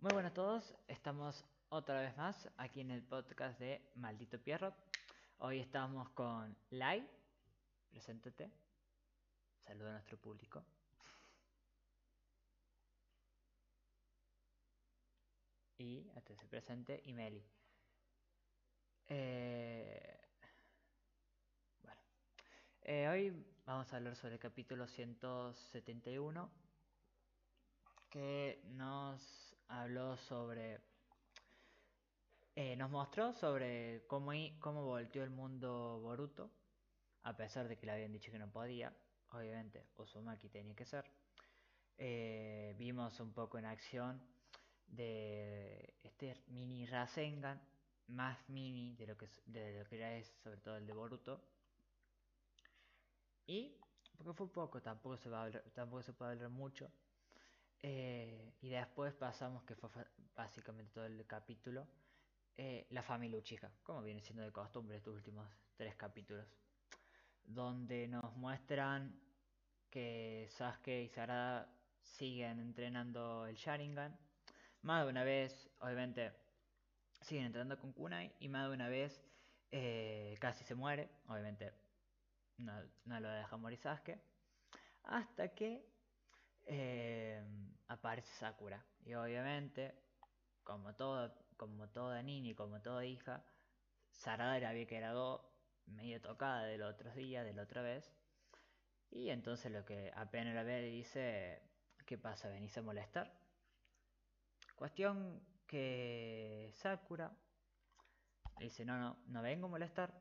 Muy buenas a todos, estamos otra vez más aquí en el podcast de Maldito Pierrot. Hoy estamos con Lai, preséntate, saluda a nuestro público. Y hasta se presente y Meli. Eh, bueno, eh, hoy vamos a hablar sobre el capítulo 171 que nos habló sobre... eh, nos mostró sobre cómo, cómo volteó el mundo Boruto, a pesar de que le habían dicho que no podía, obviamente Uzumaki tenía que ser. Eh, vimos un poco en acción de este mini Rasengan, más mini de lo que, de lo que era es sobre todo el de Boruto. Y, porque fue poco, tampoco se, va a hablar- tampoco se puede hablar mucho. Eh, y después pasamos, que fue básicamente todo el capítulo, eh, la familia Uchiha, como viene siendo de costumbre estos últimos tres capítulos, donde nos muestran que Sasuke y Sarada siguen entrenando el Sharingan. Más de una vez, obviamente, siguen entrenando con Kunai y más de una vez eh, casi se muere, obviamente no lo deja morir Sasuke, hasta que eh, aparece Sakura. Y obviamente, como, todo, como toda niña y como toda hija, Sarada había quedado medio tocada del otro día, de la otra vez. Y entonces lo que apenas la ve le dice, ¿qué pasa? ¿Venís a molestar? Cuestión que Sakura dice, no, no, no vengo a molestar.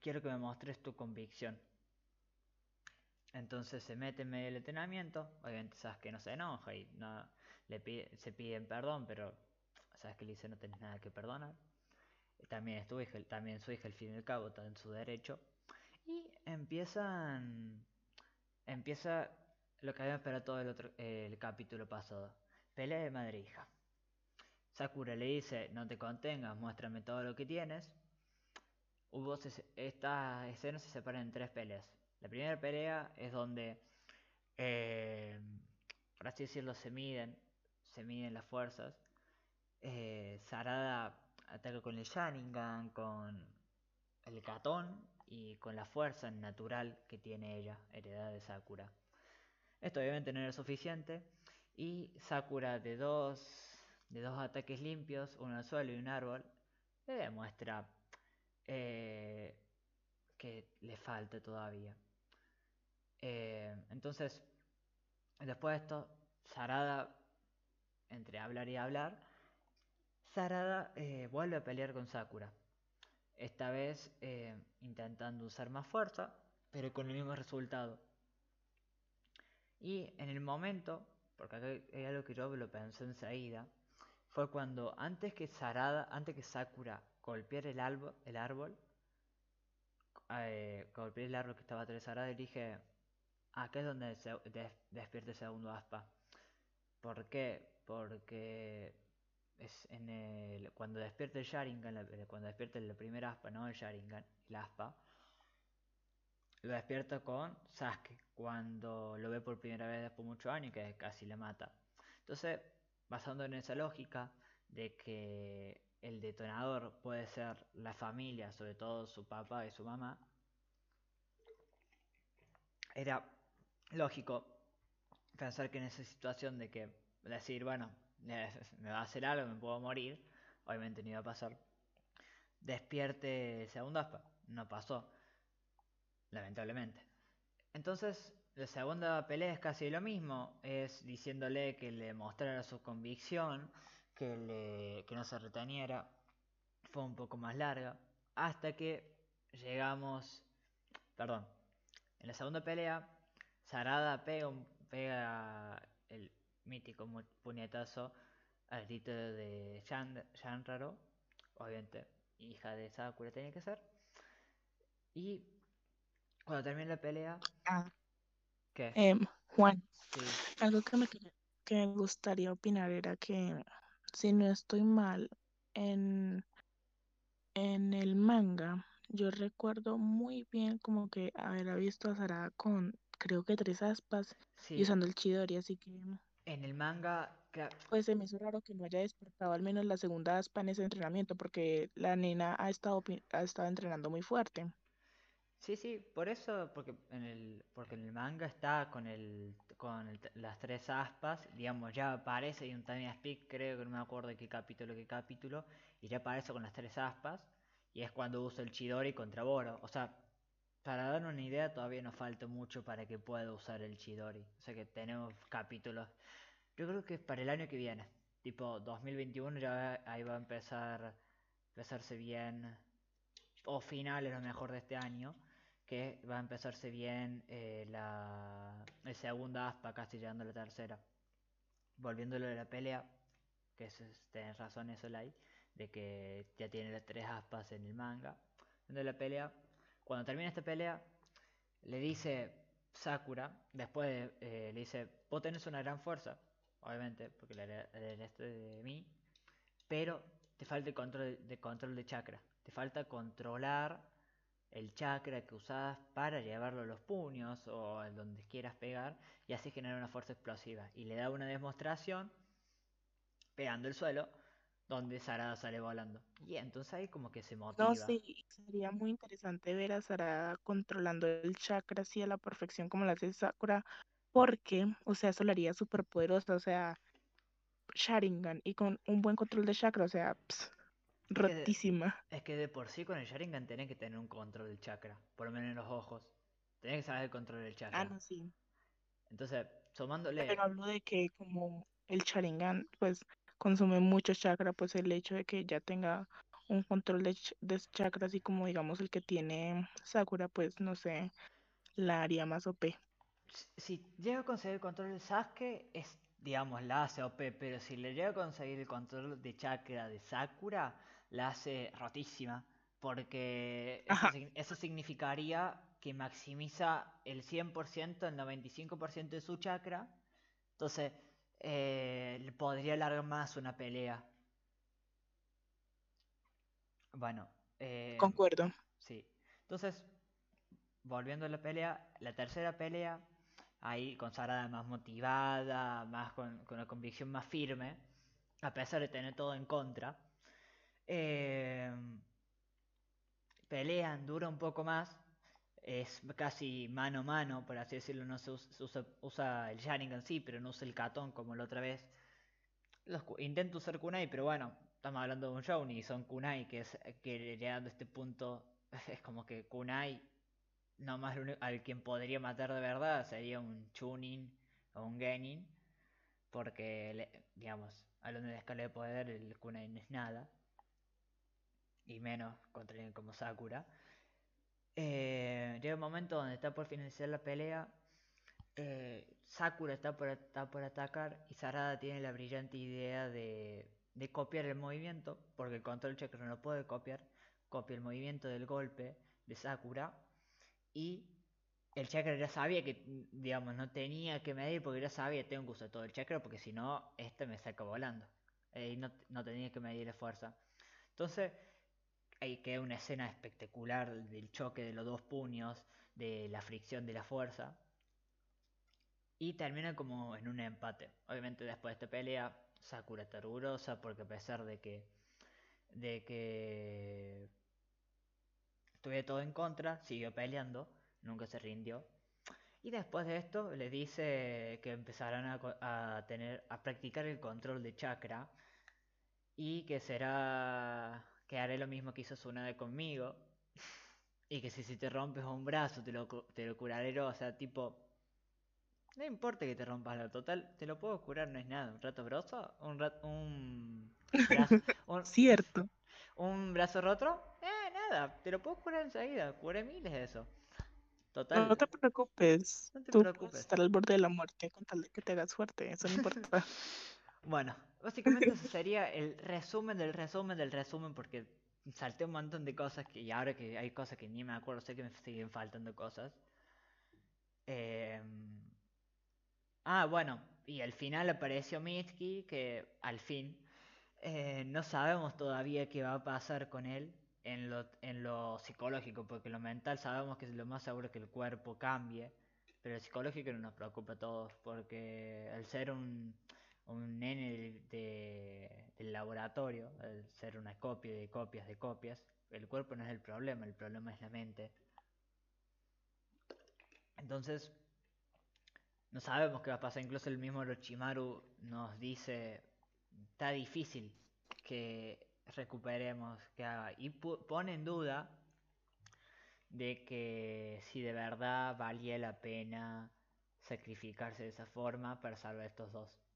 Quiero que me muestres tu convicción. Entonces se mete en medio del entrenamiento. Obviamente sabes que no se enoja y no, le pide, se piden perdón, pero sabes que le dice no tenés nada que perdonar. También es tu hija, también su hija al fin y al cabo está en su derecho. Y empiezan. Empieza lo que habíamos esperado todo el otro el capítulo pasado. Pelea de madre e hija. Sakura le dice, no te contengas, muéstrame todo lo que tienes. Hubo esta escena se separa en tres peleas. La primera pelea es donde, eh, por así decirlo, se miden, se miden las fuerzas. Eh, Sarada ataca con el Sharingan, con el Katón y con la fuerza natural que tiene ella, heredada de Sakura. Esto obviamente no era suficiente y Sakura de dos, de dos ataques limpios, uno al suelo y un árbol, le demuestra eh, que le falta todavía. Eh, entonces, después de esto, Sarada, entre hablar y hablar, Sarada eh, vuelve a pelear con Sakura. Esta vez eh, intentando usar más fuerza, pero con el mismo resultado. Y en el momento, porque acá hay algo que yo lo pensé enseguida, fue cuando antes que Sarada, antes que Sakura golpeara el, árbol, el golpeé el árbol que estaba atrás de Sarada y dije, acá es donde se des- despierta el segundo aspa. ¿Por qué? Porque es en el, cuando despierta el Sharingan, eh, cuando despierta el primer aspa, no el Sharingan, el aspa, lo despierta con Sasuke, cuando lo ve por primera vez después de muchos años y que casi le mata. Entonces, basando en esa lógica de que el detonador puede ser la familia, sobre todo su papá y su mamá, era lógico pensar que en esa situación de que decir, bueno, me va a hacer algo, me puedo morir, obviamente no iba a pasar, despierte segundo aspa. No pasó, lamentablemente. Entonces, la segunda pelea es casi lo mismo, es diciéndole que le mostrara su convicción, que, le, que no se reteniera, fue un poco más larga, hasta que llegamos, perdón, en la segunda pelea, Sarada pega, un- pega el mítico puñetazo al grito de Shanraro, obviamente hija de Sakura tenía que ser, y cuando termina la pelea, Ah, ¿qué? em, Juan, Sí, algo que me, que me gustaría opinar era que, si no estoy mal, en, en el manga, yo recuerdo muy bien como que haber visto a Sarada con, creo que tres aspas y sí, usando el Chidori, así que En el manga, pues se me hizo raro que no haya despertado al menos la segunda aspa en ese entrenamiento, porque la nena ha estado, ha estado entrenando muy fuerte. Sí, sí, por eso, porque en el, porque en el manga está con el, con las tres aspas, digamos, ya aparece y un time speak, creo que no me acuerdo de qué capítulo, qué capítulo, y ya aparece con las tres aspas, y es cuando usa el Chidori contra Boro. O sea, para dar una idea, todavía nos falta mucho para que pueda usar el Chidori. O sea que tenemos capítulos. Yo creo que es para el año que viene. Tipo 2021 ya ahí va a empezar empezarse bien. O finales lo mejor de este año. Que va a empezarse bien eh, la segunda aspa, casi llegando a la tercera. Volviéndolo de la pelea. Que es, tenés razón eso, de que ya tiene las tres aspas en el manga. De la pelea, cuando termina esta pelea, le dice Sakura, después eh, le dice, vos tenés una gran fuerza, obviamente, porque la heredaste de mí, pero te falta el control de, control de chakra, te falta controlar el chakra que usás para llevarlo a los puños o a donde quieras pegar y así generar una fuerza explosiva. Y le da una demostración pegando el suelo donde Sarada sale volando. Y entonces ahí como que se motiva. No, sí, sería muy interesante ver a Sarada controlando el chakra así a la perfección como lo hace Sakura, porque, o sea, eso lo haría súper poderosa, o sea, Sharingan, y con un buen control de chakra, o sea, rotísima. Es que de por sí con el Sharingan tenés que tener un control del chakra, por lo menos en los ojos. Tenés que saber el control del chakra. Ah, no, sí. Entonces, sumándole... Pero hablo de que como el Sharingan, pues consume mucho chakra, pues el hecho de que ya tenga un control de, de chakra así como digamos el que tiene Sakura, pues no sé, la haría más OP. Si llega a conseguir el control de Sasuke, es, digamos, la hace OP, pero si le llega a conseguir el control de chakra de Sakura, la hace rotísima, porque eso, eso, significaría que maximiza el 100%, el 95% de su chakra. Entonces, eh, podría alargar más una pelea. Bueno. Eh, Concuerdo. Sí. Entonces, volviendo a la pelea, la tercera pelea, ahí con Sarada más motivada, más con, con una convicción más firme, a pesar de tener todo en contra. Eh, pelean, dura un poco más, es casi mano a mano, por así decirlo, no se usa, usa, el Sharingan sí, pero no usa el Katon como la otra vez. Los, intento usar Kunai, pero bueno, estamos hablando de un show y son Kunai, que es que llegando a este punto es como que Kunai, no más al quien podría matar de verdad sería un Chunin o un Genin, porque digamos, hablando de escala de poder, el Kunai no es nada, y menos contra alguien como Sakura. Eh, llega un momento donde está por finalizar la pelea. Eh, Sakura está por, atacar y Sarada tiene la brillante idea de, copiar el movimiento, porque el control chakra no lo puede copiar. Copia el movimiento del golpe de Sakura y el chakra ya sabía que, digamos, no tenía que medir porque ya sabía, tengo que usar todo el chakra porque si no, este me saca volando. Eh, y no, no tenía que medir la fuerza. Entonces, hay que una escena espectacular del choque de los dos puños, de la fricción de la fuerza. Y termina como en un empate. Obviamente después de esta pelea, Sakura está orgullosa porque a pesar de que de que estuve todo en contra, siguió peleando, nunca se rindió. Y después de esto le dice que empezarán a, a tener a practicar el control de chakra y que será que haré lo mismo que hizo Tsunade conmigo. Y que si, si te rompes un brazo te lo, te lo curaré. O sea, tipo. No importa que te rompas lo total, te lo puedo curar, no es nada. ¿Un rato broso? ¿Un rato. Un. Brazo, Cierto. ¿Un brazo roto? Eh, nada, te lo puedo curar enseguida. Curé miles de eso. Total. No te preocupes. No te Tú preocupes. estar al borde de la muerte con tal de que te hagas fuerte. Eso no importa. bueno, Básicamente ese sería el resumen del resumen del resumen porque salté un montón de cosas que y ahora que hay cosas que ni me acuerdo, sé que me siguen faltando cosas. Em, ah, bueno, y al final apareció Mitski, que al fin eh, no sabemos todavía qué va a pasar con él en lo, en lo psicológico, porque lo mental sabemos que es lo más seguro que el cuerpo cambie Pero el psicológico no nos preocupa a todos, porque al ser un, un nene de, del laboratorio, al ser una copia de copias de copias, el cuerpo no es el problema, el problema es la mente. Entonces, no sabemos qué va a pasar. Incluso el mismo Orochimaru nos dice, está difícil que recuperemos, que haga. Y pone en duda de que si de verdad valía la pena sacrificarse de esa forma para salvar a estos dos.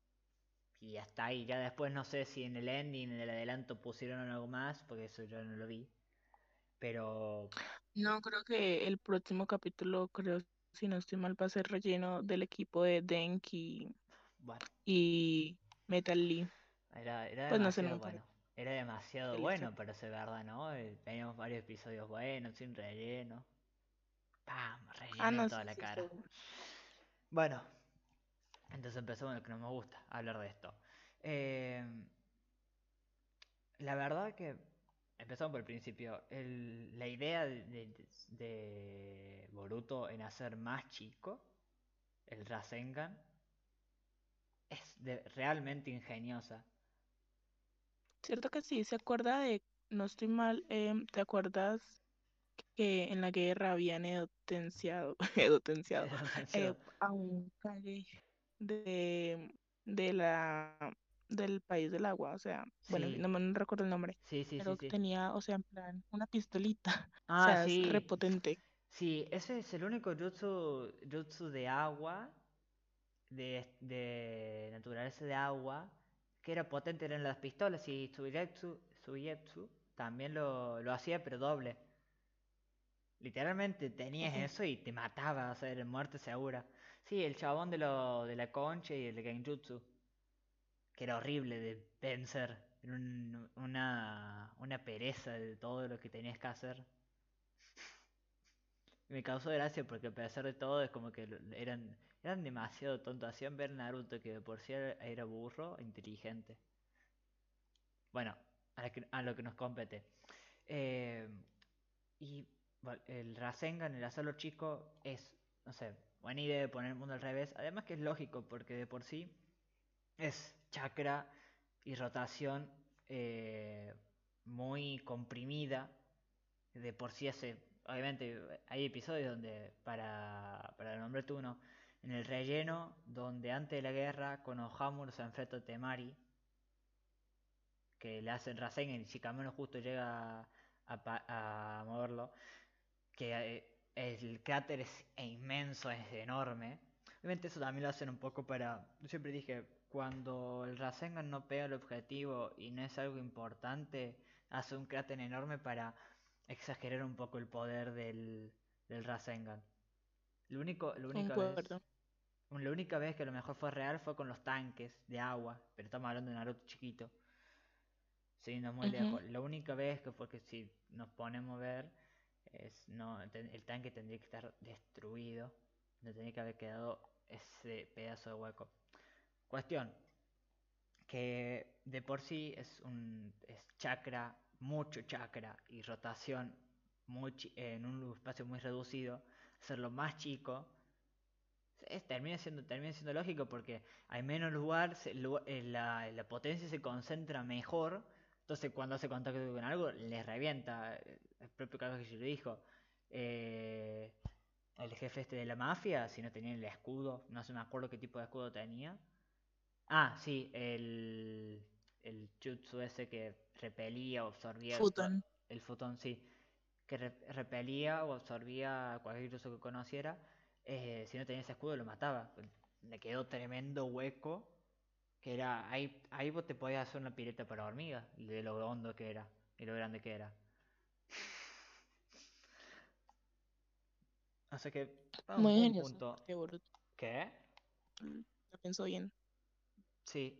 Y hasta ahí, ya después no sé si en el ending, en el adelanto pusieron algo más, porque eso yo no lo vi. Pero... No, creo que el próximo capítulo, creo, si no estoy mal, va a ser relleno del equipo de Denki y Metal Lee. Era, era pues demasiado bueno. Era demasiado bueno para ser verdad, ¿no? Eh, teníamos varios episodios buenos, sin relleno. ¡Pam! Relleno ah, toda la cara. Bueno, entonces empezamos lo que no me gusta, hablar de esto. Eh, la verdad que empezamos por el principio. la idea de, Boruto en hacer más chico el Rasengan es realmente ingeniosa. Cierto que sí, se acuerda de, no estoy mal, em, ¿te acuerdas que en la guerra habían edotenciado, edotenciado eh, a un Kage de, de la del país del agua, o sea, bueno, no me recuerdo el nombre, sí, sí, pero sí, tenía, o sea, en plan, una pistolita, ah, o sea, es repotente. Sí, ese es el único jutsu, jutsu de agua, de, de naturaleza de agua, que era potente eran las pistolas y Suigetsu, Suigetsu también lo, lo hacía pero doble. Literalmente tenías eso y te mataba, o sea, era muerte segura. Sí, el chabón de, lo, de la concha y el de. Que era horrible de vencer. Era una, una pereza de todo lo que tenías que hacer. Me causó gracia porque a pesar de todo es como que eran eran demasiado tontos. Hacían ver Naruto que de por sí era burro, inteligente. Bueno, a, lo que nos compete. Eh, y el Rasengan, el hacerlo chico, es, no sé, buena idea de poner el mundo al revés. Además que es lógico, porque de por sí es chakra y rotación eh, muy comprimida. De por sí hace, obviamente, hay episodios donde, para, para nombrarte uno, en el relleno, donde antes de la guerra Konohamaru se enfrenta a Temari, que le hacen Rasengan y Shikamaru justo llega a, moverlo, que eh, el cráter es inmenso, es enorme. Obviamente eso también lo hacen un poco para... Yo siempre dije, cuando el Rasengan no pega el objetivo y no es algo importante, hace un cráter enorme para exagerar un poco el poder del, del Rasengan. Lo único, lo único la única vez que a lo mejor fue real fue con los tanques de agua, pero estamos hablando de Naruto chiquito. Sí, no muy lejos. La única vez que fue que si nos ponemos a ver, es, no, el tanque tendría que estar destruido, no tendría que haber quedado ese pedazo de hueco. Cuestión, que de por sí es un es chakra, mucho chakra y rotación muy, en un espacio muy reducido, hacerlo más chico termina, siendo, termina siendo lógico porque hay menos lugar, eh, la, potencia se concentra mejor, entonces cuando hace contacto con algo le revienta. El propio que lo dijo. Eh, el jefe este de la mafia, si no tenía el escudo, no se me acuerdo qué tipo de escudo tenía. Ah, sí, el, el jutsu ese que repelía o absorbía. El, futón, sí. Que repelía o absorbía cualquier jutsu que conociera eh, si no tenía ese escudo lo mataba. Le quedó tremendo hueco. Que era. Ahí, ahí vos te podías hacer una pileta para hormigas. De lo hondo que era. Y lo grande que era. Así que. Muy un punto. ¿Qué? Lo pienso bien. Sí.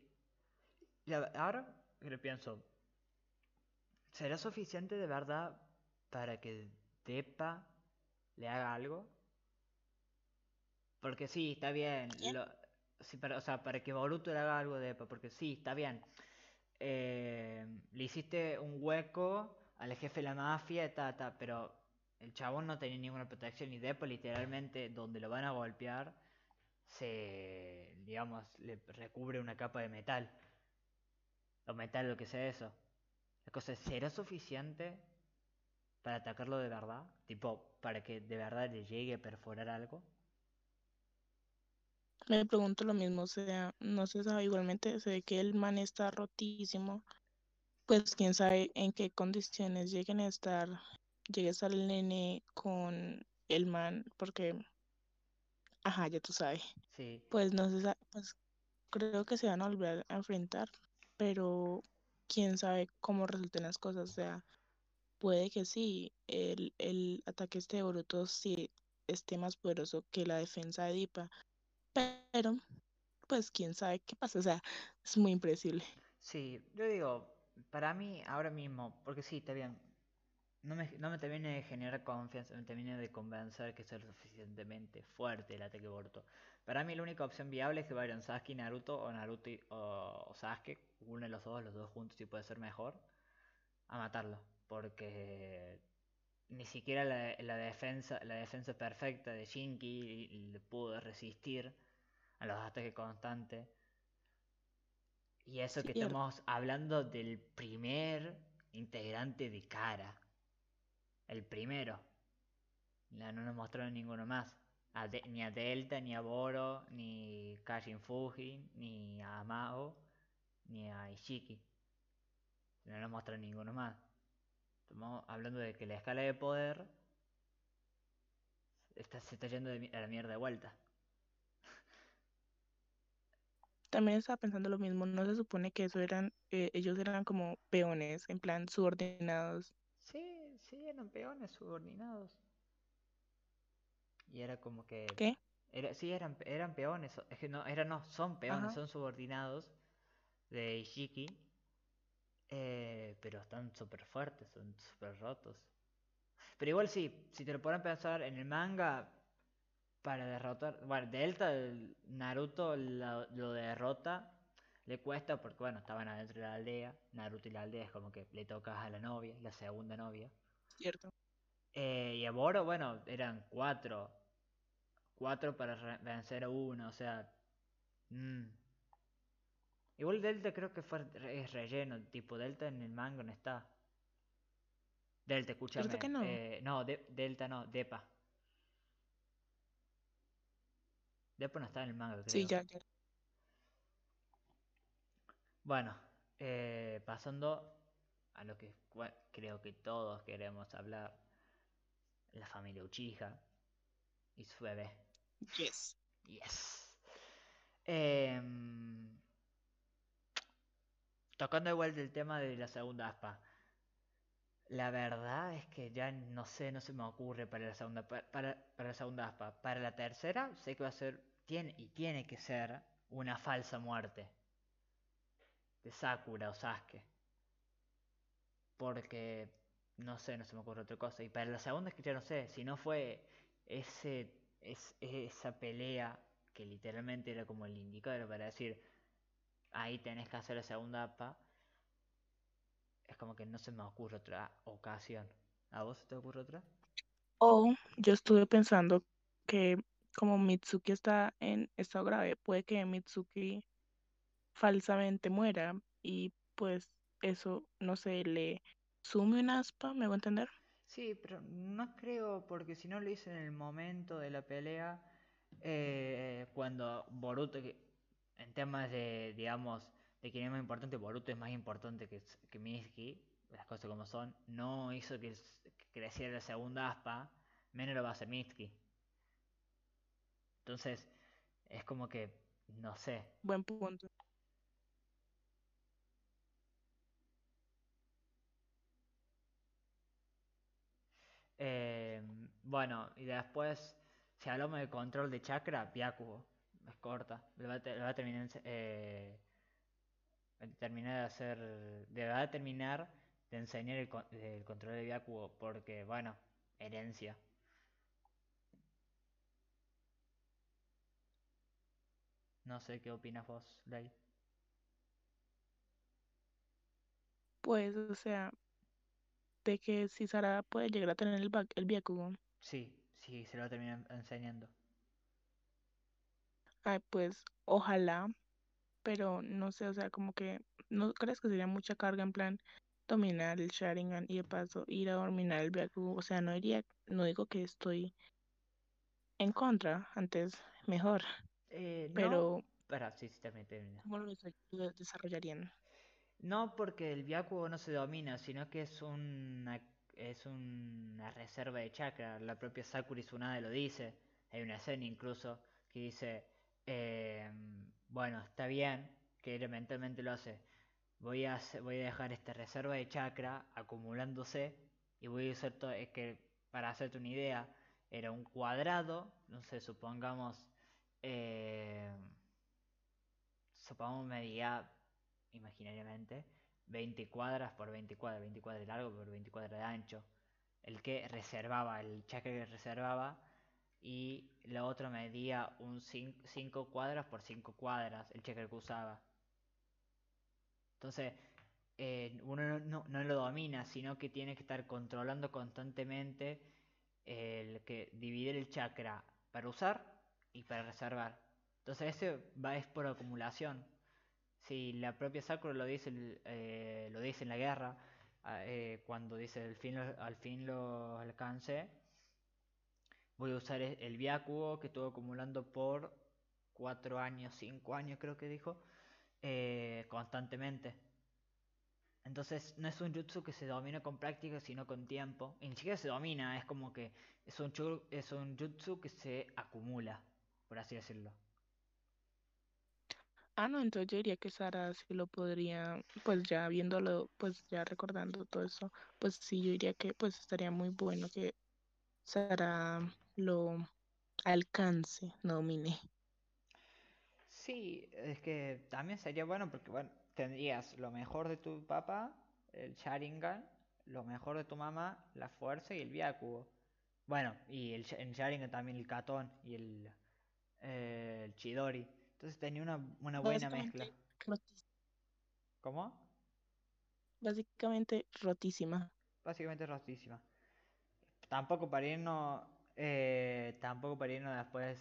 Y ahora que lo pienso. ¿Será suficiente de verdad para que Depa le haga algo? Porque sí, está bien. Lo, para, o sea, para que Boruto le haga algo de porque sí, está bien. Eh, le hiciste un hueco al jefe de la mafia, ta, pero el chabón no tenía ninguna protección y Depa literalmente donde lo van a golpear se, digamos, le recubre una capa de metal. O metal, lo que sea eso. La cosa es, ¿será suficiente para atacarlo de verdad? Tipo, para que de verdad le llegue a perforar algo. Me pregunto lo mismo, o sea, no se sabe igualmente, se ve que el man está rotísimo, pues quién sabe en qué condiciones lleguen a estar, llegue a estar el nene con el man, porque, ajá, ya tú sabes, Sí, pues no se sabe, pues creo que se van a volver a enfrentar, pero quién sabe cómo resulten las cosas, o sea, puede que sí, el, el ataque este de Boruto sí esté más poderoso que la defensa de Dipa, pero pues quién sabe qué pasa, o sea, es muy impredecible. sí, yo digo, para mí ahora mismo, porque sí, está bien, no me, no me de generar confianza, me termine de convencer que es lo suficientemente fuerte el ataque Boruto. Para mí la única opción viable es que vayan Sasuke y Naruto, o Naruto o Sasuke, uno de los dos, los dos juntos si puede ser mejor, a matarlo, porque ni siquiera la, la defensa la defensa perfecta de Shinki le pudo resistir a los ataques constantes. Y eso que Cierto. estamos hablando del primer integrante de cara. El primero. No, no nos mostraron ninguno más. A De- ni a Delta, ni a Boro, ni Kashin Fuji, ni a Mao, ni a Ishiki. No nos mostraron ninguno más. Estamos hablando de que la escala de poder está, se está yendo de a la mierda de vuelta. También estaba pensando lo mismo, no se supone que eso eran, eh, ellos eran como peones, en plan subordinados. Sí, sí, eran peones subordinados. Y era como que... ¿Qué? Era, sí, eran, eran peones. Es que no, eran, no, son peones, Ajá. son subordinados de Ishiki. eh, pero están súper fuertes, son súper rotos. Pero igual sí, si te lo ponen pensar en el manga, para derrotar. Bueno, Delta, el Naruto lo, lo derrota. Le cuesta porque, bueno, estaban adentro de la aldea. Naruto y la aldea es como que le tocas a la novia, la segunda novia. Cierto. Eh, y a Boro, bueno, eran cuatro. Cuatro para vencer a uno, o sea. mm. Igual Delta creo que fue es relleno, tipo Delta en el manga no está. Delta, escúchame. ¿Cierto que no? eh, no, De- Delta no, Depa. Depa no está en el manga, creo. Sí, ya, ya. Bueno, eh, pasando a lo que creo que todos queremos hablar, la familia Uchiha y su bebé. Yes. Yes. Em, tocando igual del tema de la segunda aspa. La verdad es que ya no sé, no se me ocurre para la segunda pa- para, para la segunda aspa. Para la tercera sé que va a ser tiene y tiene que ser una falsa muerte de Sakura o Sasuke. Porque no sé, no se me ocurre otra cosa. Y para la segunda es que ya no sé, si no fue ese es, esa pelea que literalmente era como el indicador para decir ahí tenés que hacer la segunda APA. Es como que no se me ocurre otra ocasión. ¿A vos te ocurre otra? O yo estuve pensando que como Mitsuki está en estado grave, puede que Mitsuki falsamente muera y pues eso, no sé, le sume un aspa, ¿me voy a entender? Sí, pero no creo, porque si no lo hice en el momento de la pelea, eh, cuando Boruto, en temas de, digamos, de quién es más importante, Boruto es más importante que, que Mitsuki, las cosas como son, no hizo que creciera la segunda aspa, menos lo va a hacer Mitsuki. Entonces, es como que, no sé, Buen punto. Eh, bueno, y después, si hablamos de control de chakra, Byakugo, es corta. Le va a, va terminar, eh, terminar de hacer, le va a terminar de enseñar el, el control de Byakugo, porque, bueno, herencia. No sé qué opinas vos, Ley. Pues, o sea, de que si Sara puede llegar a tener el, el Byakugan. Sí, sí, se lo terminan enseñando. Ay, pues ojalá, pero no sé, o sea, como que no crees que sería mucha carga en plan dominar el Sharingan y de paso ir a dominar el Byakugan. O sea, no diría, no digo que estoy en contra, antes mejor, Eh, no, pero espera, sí, sí, termina. ¿cómo lo desa- lo desarrollarían? No porque el Byakugo no se domina, sino que es una, es una reserva de chakra. La propia Sakura Tsunade lo dice. Hay una escena incluso que dice, em, bueno, está bien que él mentalmente lo hace. Voy a, hacer- voy a dejar esta reserva de chakra acumulándose y voy a usar todo, es que para hacerte una idea, era un cuadrado, no sé, supongamos, em, supongamos medía imaginariamente 20 cuadras por 20 cuadras, 20 cuadras de largo por 20 cuadras de ancho. El que reservaba, el chakra que reservaba, y la otra medía un 5 cuadras por 5 cuadras, el chakra que usaba. Entonces, eh, uno no, no- lo domina, sino que tiene que estar controlando constantemente el que dividir el chakra para usar y para reservar. Entonces, ese va es por acumulación. Si la propia Sakura lo dice, eh, lo dice en la guerra, ah, eh, cuando dice al fin, lo, alcancé, voy a usar e- el Byakugo que estuve acumulando por 4 años, 5 años creo que dijo, eh, constantemente. Entonces no es un jutsu que se domina con práctica, sino con tiempo. Y ni siquiera se domina, es como que es un, es un jutsu que se acumula, por así decirlo. Ah, no, entonces yo diría que Sara sí lo podría, pues ya viéndolo, pues ya recordando todo eso, pues sí, yo diría que pues estaría muy bueno que Sara lo alcance, no domine. Sí, es que también sería bueno porque, bueno, tendrías lo mejor de tu papá, el Sharingan, lo mejor de tu mamá, la fuerza y el Byakugo. Bueno, y el, en Sharingan también el Katon y el, eh, el Chidori. Entonces tenía una, una buena mezcla. Rotis- ¿Cómo? básicamente rotísima. Básicamente rostísima. Tampoco para irnos, eh, tampoco para irnos después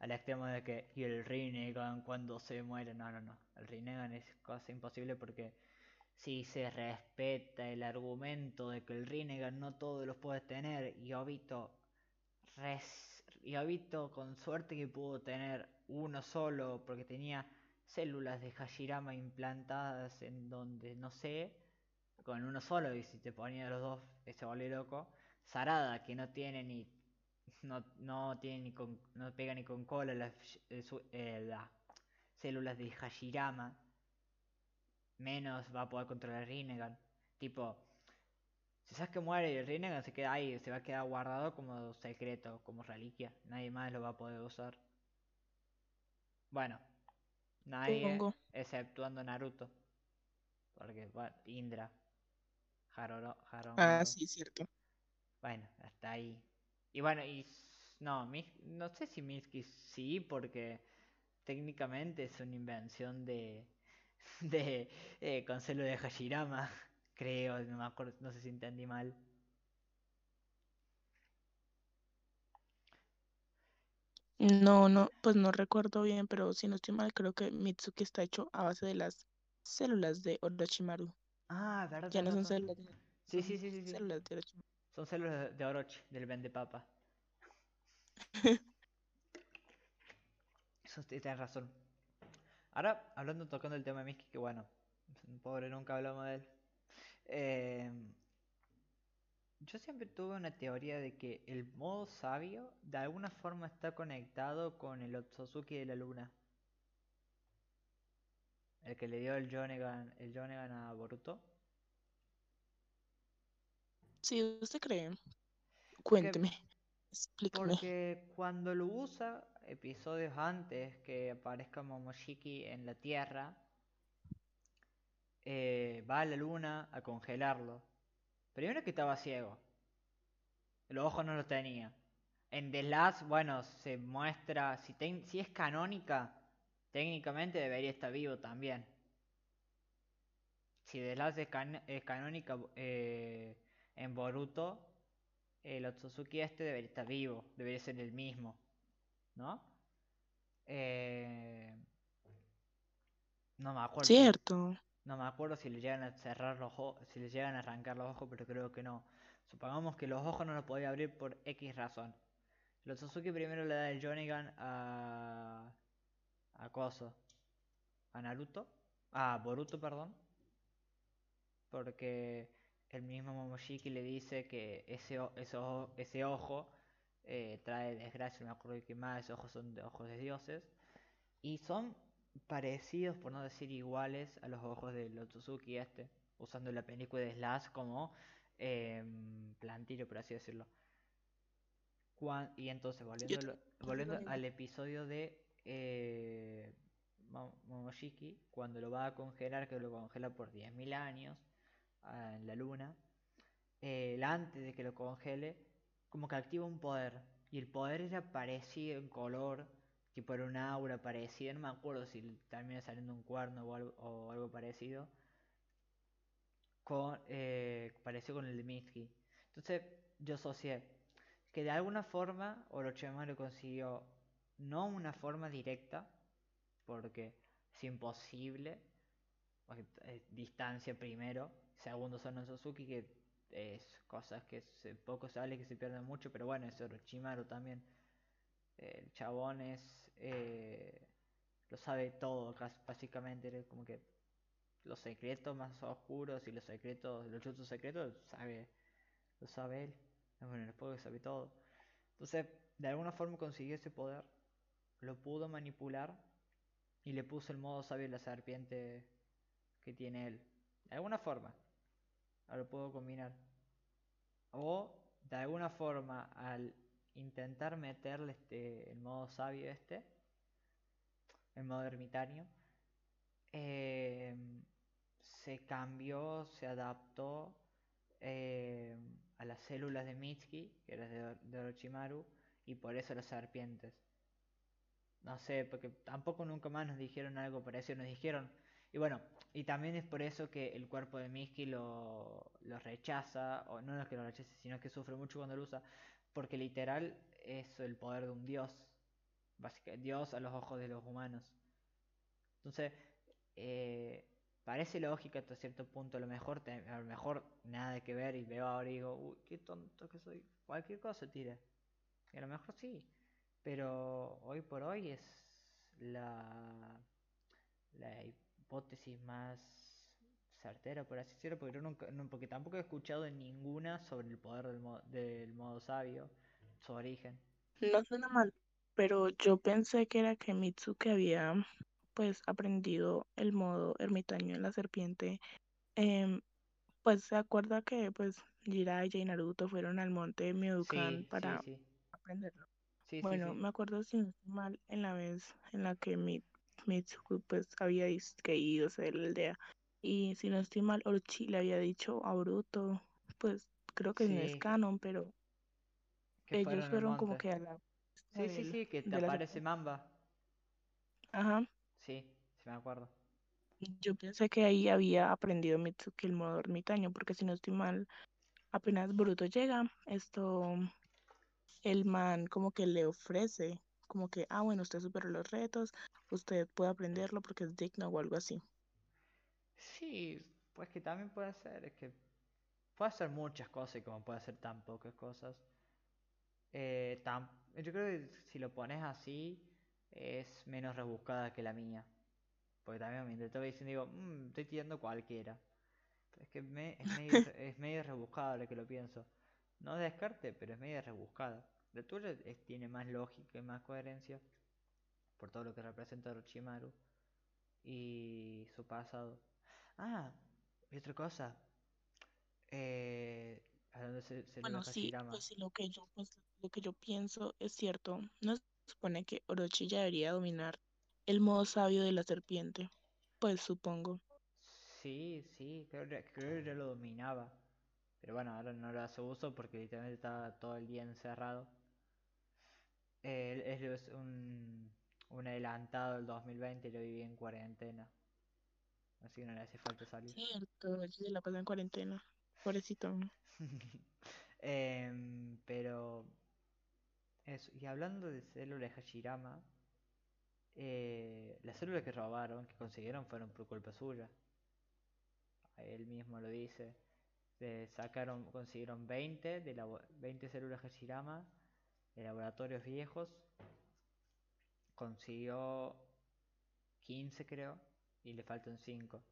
al extremo de que y el Rinnegan cuando se muere. No, no, no. El Rinnegan es cosa imposible porque si se respeta el argumento de que el Rinnegan no todos los puedes tener y Obito, res, y Obito con suerte que pudo tener uno solo porque tenía células de Hashirama implantadas en donde no sé con uno solo y si te ponía los dos eh, se volvió loco. Sarada que no tiene ni no, no tiene ni con, no pega ni con cola las eh, eh, las células de Hashirama menos va a poder controlar Rinnegan. Tipo, si sabes que muere y el Rinnegan se queda ahí, se va a quedar guardado como secreto, como reliquia. Nadie más lo va a poder usar. Bueno, nadie Supongo. exceptuando Naruto. Porque, bueno, Indra. Haroro, Ah, Haromaru. sí, cierto. Bueno, hasta ahí. Y bueno, y no, Mis- no sé si Mitsuki sí, porque técnicamente es una invención de de eh, Consuelo de Hashirama, creo, no me acuerdo, no sé si entendí mal. No, no, pues no recuerdo bien, pero si no estoy mal, creo que Mitsuki está hecho a base de las células de Orochimaru. Ah, verdad, Ya no son células de, Sí, sí, sí, sí, sí. células de Orochimaru. Son células de- Orochi, del Vende Papa. Eso tienes razón. Ahora, hablando, tocando el tema de Miski, que bueno, pobre, nunca hablamos de él. Eh, yo siempre tuve una teoría de que el modo sabio de alguna forma está conectado con el Otsutsuki de la luna. El que le dio el Jonegan, el Jonegan a Boruto. Si usted cree, Porque, cuénteme, explíqueme. porque cuando lo usa, episodios antes que aparezca Momoshiki en la Tierra, eh, va a la luna a congelarlo. Primero que estaba ciego. Los ojos no los tenía. En The bueno, se muestra, si, es canónica, técnicamente debería estar vivo también. Si The es canónica, eh, en Boruto, el Otsutsuki este debería estar vivo, debería ser el mismo, ¿no? Eh, no me acuerdo. Cierto. No me acuerdo si le llegan a cerrar los ojos, si le llegan a arrancar los ojos, pero creo que no. Supongamos que los ojos no los podía abrir por X razón. Los Suzuki primero le da el Jonigan a. a Koso. A Naruto. A Boruto, perdón. Porque el mismo Momoshiki le dice que ese, ese, ojo eh, trae desgracia. Me acuerdo que más, esos ojos son de ojos de dioses. Y son parecidos, por no decir iguales, a los ojos de Lotsuzuki este. Usando la película de Slash como eh, plantillo, por así decirlo. y entonces, volviendo, volviendo al episodio de eh, Momoshiki, cuando lo va a congelar, que lo congela por 10.000 años en la luna, eh, antes de que lo congele, como que activa un poder. Y el poder era parecido en color, tipo era un aura parecida, no me acuerdo si termina saliendo un cuerno o algo, o algo parecido con, eh, pareció con el de Mitsuki. Entonces yo asocié que de alguna forma Orochimaru consiguió no una forma directa, porque es imposible, distancia primero, segundo son Suzuki, que es cosas que se, poco se que se pierden mucho, pero bueno, es Orochimaru también. El chabón es, eh, lo sabe todo, básicamente, como que los secretos más oscuros y los secretos, los chutos secretos, sabe, lo sabe él. Bueno, el pueblo sabe todo. Entonces, de alguna forma consiguió ese poder, lo pudo manipular y le puso el modo sabio la serpiente que tiene él. De alguna forma, lo puedo combinar. O de alguna forma, al intentar meterle este, el modo sabio este, el modo ermitaño, eh, se cambió, se adaptó eh, a las células de Mitsuki, que era de, Orochimaru, y por eso las serpientes. No sé, porque tampoco nunca más nos dijeron algo parecido, nos dijeron... Y bueno, y también es por eso que el cuerpo de Mitsuki lo, lo rechaza, o no es que lo rechace, sino que sufre mucho cuando lo usa, porque literal es el poder de un dios, básicamente, dios a los ojos de los humanos. Entonces, eh, parece lógica hasta cierto punto, a lo mejor, a lo mejor nada que ver y veo ahora y digo, uy, qué tonto que soy, cualquier cosa tira. Y a lo mejor sí, pero hoy por hoy es la, la hipótesis más certera, por así decirlo, porque, nunca, porque tampoco he escuchado ninguna sobre el poder del, del modo sabio, su origen. No suena mal, pero yo pensé que era que Mitsuki había pues aprendido el modo ermitaño en la serpiente, em, pues se acuerda que pues Jiraiya y Naruto fueron al monte Myodukan para aprenderlo. bueno, me acuerdo si no estoy mal en la vez en la que Mitsuku pues había ido a la aldea y si no estoy mal Orochi le había dicho a Boruto, pues creo que no es canon, pero ellos fueron como que a la Sí, sí, sí, que te aparece Mamba. Ajá. Sí, sí me acuerdo. Yo pensé que ahí había aprendido Mitsuki el modo ermitaño, porque si no estoy mal, apenas Bruto llega, esto, el man como que le ofrece, como que, ah, bueno, usted superó los retos, usted puede aprenderlo porque es digno o algo así. Sí, pues que también puede ser, es que puede hacer muchas cosas y como puede hacer tan pocas cosas. Eh, tan, yo creo que si lo pones así, es menos rebuscada que la mía. Porque también me intentó diciendo, digo, mmm, estoy tirando cualquiera. es que me, es, medio, es medio rebuscada lo que lo pienso. No descarte, pero es medio rebuscada. La tuya tiene más lógica y más coherencia por todo lo que representa Orochimaru y su pasado. Ah, y otra cosa. Eh, bueno, sí, pues lo que yo pues, lo que yo pienso es cierto. No supone que Orochi ya debería dominar el modo sabio de la serpiente. Pues supongo. Sí, sí, creo, que ya lo dominaba. Pero bueno, ahora no lo hace uso porque literalmente está todo el día encerrado. Él es un, un adelantado del 2020 y lo viví en cuarentena. Así que no le hace falta salir. Cierto, se la pasa en cuarentena. pobrecito. Em, pero eso, y hablando de células de Hashirama, eh, las células que robaron, que consiguieron, fueron por culpa suya. Él mismo lo dice. Se sacaron, consiguieron 20, de la, 20 células Hashirama de laboratorios viejos. Consiguió 15 creo, y le faltan 5.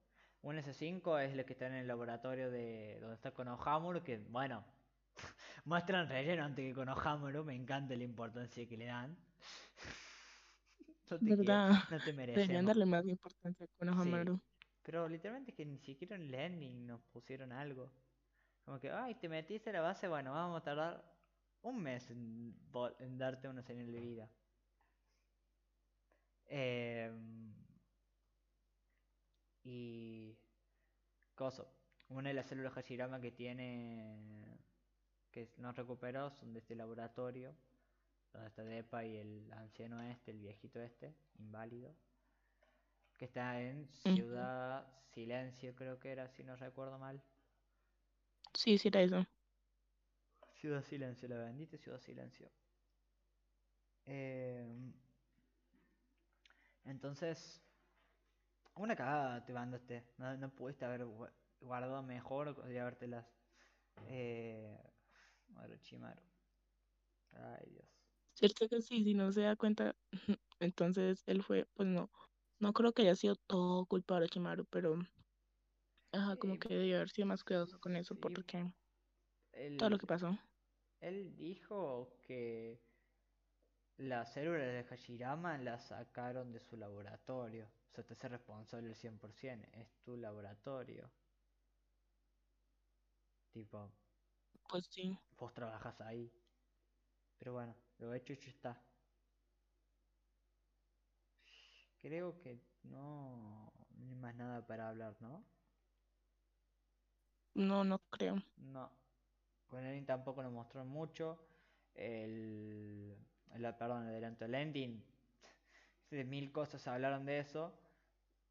Un S5 es el que está en el laboratorio de donde está Konohamaru, que bueno, muestran relleno antes que Konohamaru, me encanta la importancia que le dan. No te, ¿Verdad? no te Deberían darle más importancia a Konohamaru. Sí, pero literalmente es que ni siquiera en el ending nos pusieron algo. Como que, ay, te metiste a la base, bueno, vamos a tardar un mes en, en darte una señal de vida. Eh, y. Coso. Una de las células Hashirama que tiene. que no recuperó son de este laboratorio. Donde está Depa y el anciano este, el viejito este, inválido. Que está en Ciudad Silencio, creo que era, si no recuerdo mal. Sí, sí era eso. Ciudad Silencio, la bendita Ciudad Silencio. Eh, entonces, una cagada te mandaste. No, no pudiste haber guardado mejor, podría habértelas. Eh, Orochimaru. Ay, Dios. Cierto que sí, si no se da cuenta, entonces él fue, pues no, no creo que haya sido todo culpa de Orochimaru, pero ajá, como que debió haber sido más cuidadoso con eso, porque todo lo que pasó. Él dijo que las células de Hashirama las sacaron de su laboratorio. O sea, te hace responsable el 100%. Es tu laboratorio. Tipo. Pues sí. Vos trabajas ahí. Pero bueno, lo hecho ya está. Creo que no, no hay más nada para hablar, ¿no? No, no creo. No. Con él tampoco nos mostró mucho. El la, perdón, el adelanto del ending, de mil cosas hablaron de eso.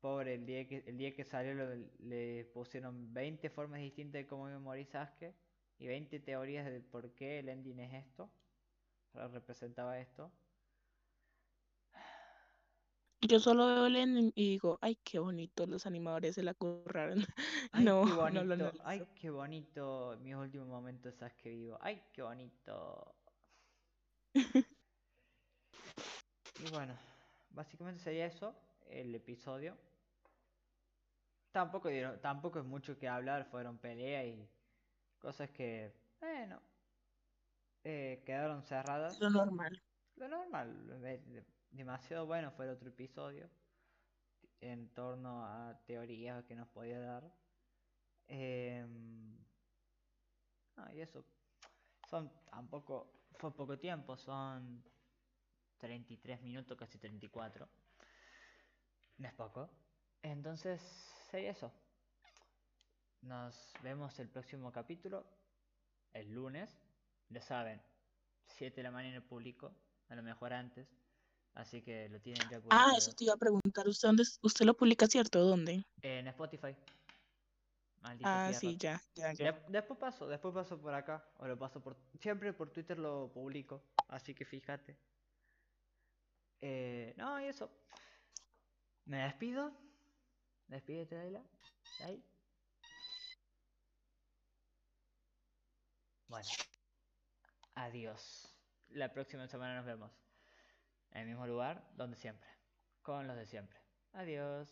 Pobre, el día que, el día que salió le pusieron 20 formas distintas de cómo memorizar Sasuke y 20 teorías de por qué el ending es esto, representaba esto. Yo solo veo el ending y digo, ay, qué bonito, los animadores se la curraron. Ay, no, qué bonito, no lo Ay, qué bonito, mis últimos momentos Sasuke vivo. Ay, qué bonito. Y bueno, básicamente sería eso, el episodio. Tampoco, tampoco es mucho que hablar, fueron peleas y cosas que, bueno, eh, quedaron cerradas. Lo normal. Lo normal, demasiado bueno fue el otro episodio en torno a teorías que nos podía dar. Eh, y eso, son tampoco, fue poco tiempo, son 33 minutos, casi 34. No es poco. Entonces, sería eso. Nos vemos el próximo capítulo, el lunes. Ya saben, 7 de la mañana el público, a lo mejor antes. Así que lo tienen ya Ah, eso te iba a preguntar. ¿Usted, dónde, usted lo publica, cierto? ¿Dónde? En Spotify. ah, sí, ya, ya, ya. después paso, después paso por acá. O lo paso por. Siempre por Twitter lo publico. Así que fíjate. Eh, no, y eso. Me despido. Despídete, Ayla. Ahí. Bueno. Adiós. La próxima semana nos vemos. En el mismo lugar, donde siempre. Con los de siempre. Adiós.